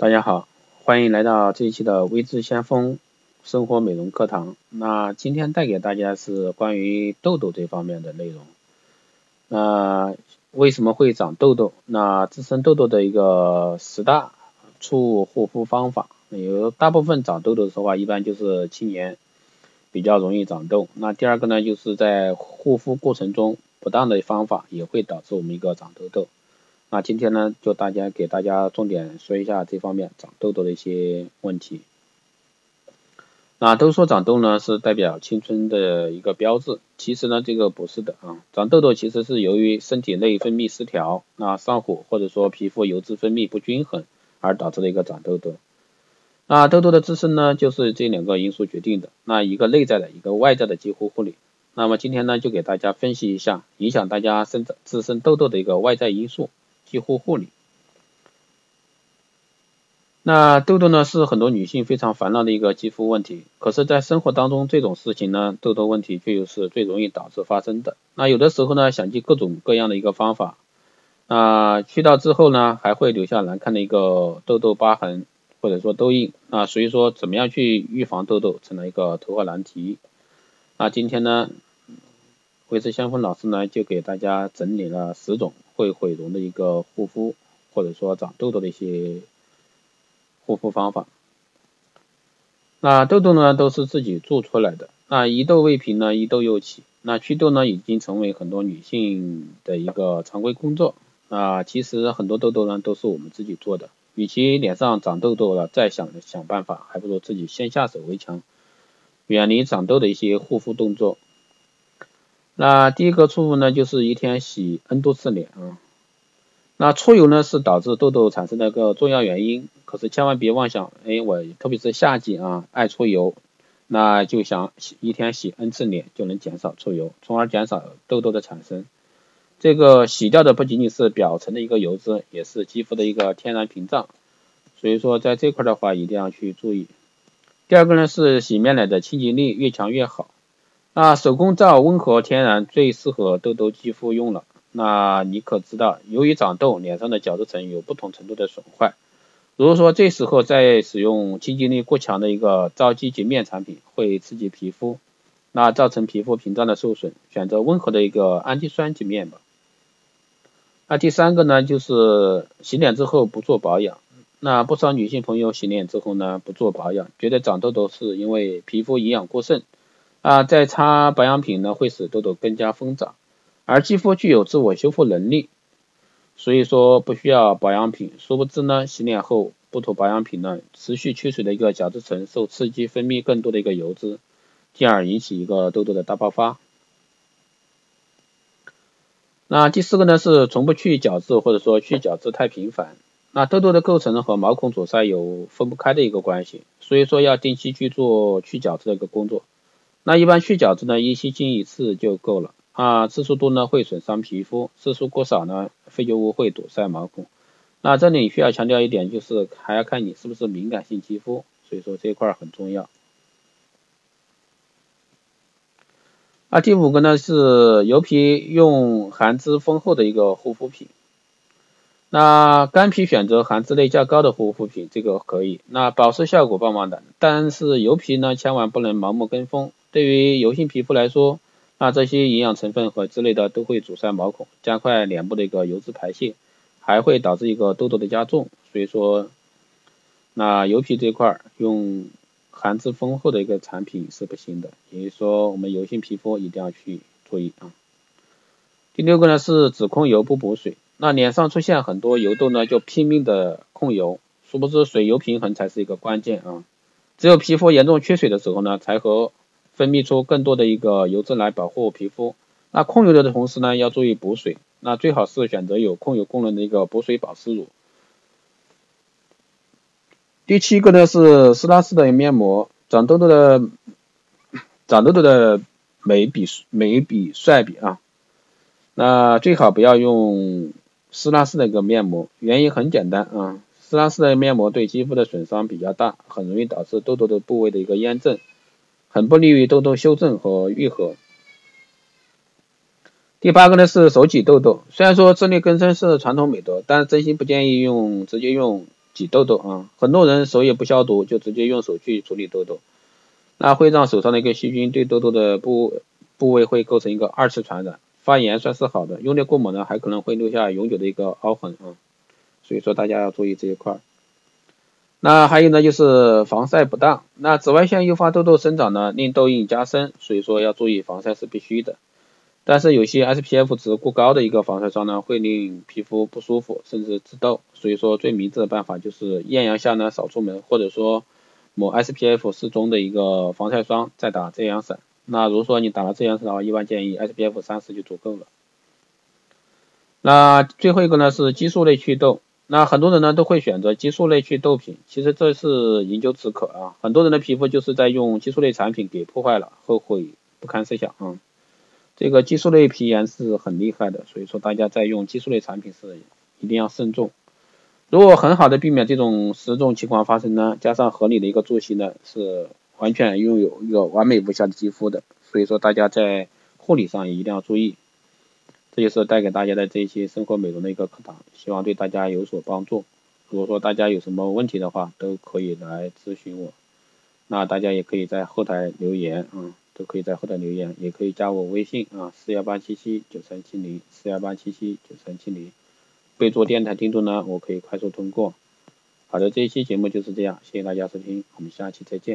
大家好，欢迎来到这一期的微智先锋生活美容课堂。那今天带给大家是关于痘痘这方面的内容。那为什么会长痘痘？那滋生痘痘的一个十大处护肤方法。有大部分长痘痘的话，一般就是青年比较容易长痘。那第二个呢，就是在护肤过程中不当的方法也会导致我们一个长痘痘。那今天呢，就大家给大家重点说一下这方面长痘痘的一些问题。那都说长痘呢是代表青春的一个标志，其实呢这个不是的啊，长痘痘其实是由于身体内分泌失调，那上火或者说皮肤油脂分泌不均衡而导致的一个长痘痘。那痘痘的滋生呢，就是这两个因素决定的，那一个内在的一个外在的肌肤护理。那么今天呢，就给大家分析一下影响大家生长滋生痘痘的一个外在因素。肌肤护理，那痘痘呢是很多女性非常烦恼的一个肌肤问题。可是，在生活当中，这种事情呢，痘痘问题却又是最容易导致发生的。那有的时候呢，想尽各种各样的一个方法，那去到之后呢，还会留下难看的一个痘痘疤痕或者说痘印。那所以说，怎么样去预防痘痘成了一个头号难题。那今天呢？维持先锋老师呢，就给大家整理了十种会毁容的一个护肤，或者说长痘痘的一些护肤方法。那痘痘呢，都是自己做出来的。那一痘未平呢，一痘又起。那祛痘呢，已经成为很多女性的一个常规工作。啊，其实很多痘痘呢，都是我们自己做的。与其脸上长痘痘了再想想办法，还不如自己先下手为强，远离长痘的一些护肤动作。那第一个错误呢，就是一天洗 N 多次脸啊。那出油呢，是导致痘痘产生的一个重要原因。可是千万别妄想，哎，我特别是夏季啊，爱出油，那就想洗一天洗 N 次脸就能减少出油，从而减少痘痘的产生。这个洗掉的不仅仅是表层的一个油脂，也是肌肤的一个天然屏障。所以说，在这块的话，一定要去注意。第二个呢，是洗面奶的清洁力越强越好。那手工皂温和天然，最适合痘痘肌肤用了。那你可知道，由于长痘，脸上的角质层有不同程度的损坏。如果说这时候再使用清洁力过强的一个皂基洁面产品，会刺激皮肤，那造成皮肤屏障的受损。选择温和的一个氨基酸洁面吧。那第三个呢，就是洗脸之后不做保养。那不少女性朋友洗脸之后呢，不做保养，觉得长痘痘是因为皮肤营养过剩。啊，再擦保养品呢，会使痘痘更加疯长，而肌肤具有自我修复能力，所以说不需要保养品。殊不知呢，洗脸后不涂保养品呢，持续缺水的一个角质层受刺激，分泌更多的一个油脂，进而引起一个痘痘的大爆发。那第四个呢，是从不去角质，或者说去角质太频繁。那痘痘的构成和毛孔阻塞有分不开的一个关系，所以说要定期去做去角质的一个工作。那一般去角质呢，一星期一次就够了啊，次数多呢会损伤皮肤，次数过少呢，废旧物会堵塞毛孔。那这里需要强调一点，就是还要看你是不是敏感性肌肤，所以说这块很重要。那第五个呢是油皮用含脂丰厚的一个护肤品。那干皮选择含脂类较高的护肤品，这个可以，那保湿效果棒棒的。但是油皮呢，千万不能盲目跟风。对于油性皮肤来说，那这些营养成分和之类的都会阻塞毛孔，加快脸部的一个油脂排泄，还会导致一个痘痘的加重。所以说，那油皮这块用含脂丰厚的一个产品是不行的。也就是说，我们油性皮肤一定要去注意啊。第六个呢是只控油不补水，那脸上出现很多油痘呢，就拼命的控油，殊不知水油平衡才是一个关键啊。只有皮肤严重缺水的时候呢，才和分泌出更多的一个油脂来保护皮肤。那控油的同时呢，要注意补水。那最好是选择有控油功能的一个补水保湿乳。第七个呢是施拉丝的面膜，长痘痘的长痘痘的美比美比帅比啊。那最好不要用施拉丝的一个面膜，原因很简单啊，施拉丝的面膜对肌肤的损伤比较大，很容易导致痘痘的部位的一个炎症。很不利于痘痘修正和愈合。第八个呢是手挤痘痘，虽然说自力更生是传统美德，但是真心不建议用直接用挤痘痘啊，很多人手也不消毒就直接用手去处理痘痘，那会让手上的一个细菌对痘痘的部部位会构成一个二次传染，发炎算是好的，用力过猛呢还可能会留下永久的一个凹痕啊，所以说大家要注意这一块。那还有呢，就是防晒不当。那紫外线诱发痘痘生长呢，令痘印加深，所以说要注意防晒是必须的。但是有些 SPF 值过高的一个防晒霜呢，会令皮肤不舒服，甚至致痘。所以说最明智的办法就是艳阳下呢少出门，或者说抹 SPF 适中的一个防晒霜，再打遮阳伞。那如果说你打了遮阳伞的话，一般建议 SPF 三十就足够了。那最后一个呢是激素类祛痘。那很多人呢都会选择激素类祛痘品，其实这是饮鸩止渴啊，很多人的皮肤就是在用激素类产品给破坏了，后悔不堪设想啊。这个激素类皮炎是很厉害的，所以说大家在用激素类产品时一定要慎重。如果很好的避免这种十种情况发生呢，加上合理的一个作息呢，是完全拥有一个完美无瑕的肌肤的。所以说大家在护理上也一定要注意。这就是带给大家的这一期生活美容的一个课堂，希望对大家有所帮助。如果说大家有什么问题的话，都可以来咨询我。那大家也可以在后台留言啊，都可以在后台留言，也可以加我微信啊，四幺八七七九三七零，四幺八七七九三七零，备注电台听众呢，我可以快速通过。好的，这一期节目就是这样，谢谢大家收听，我们下期再见。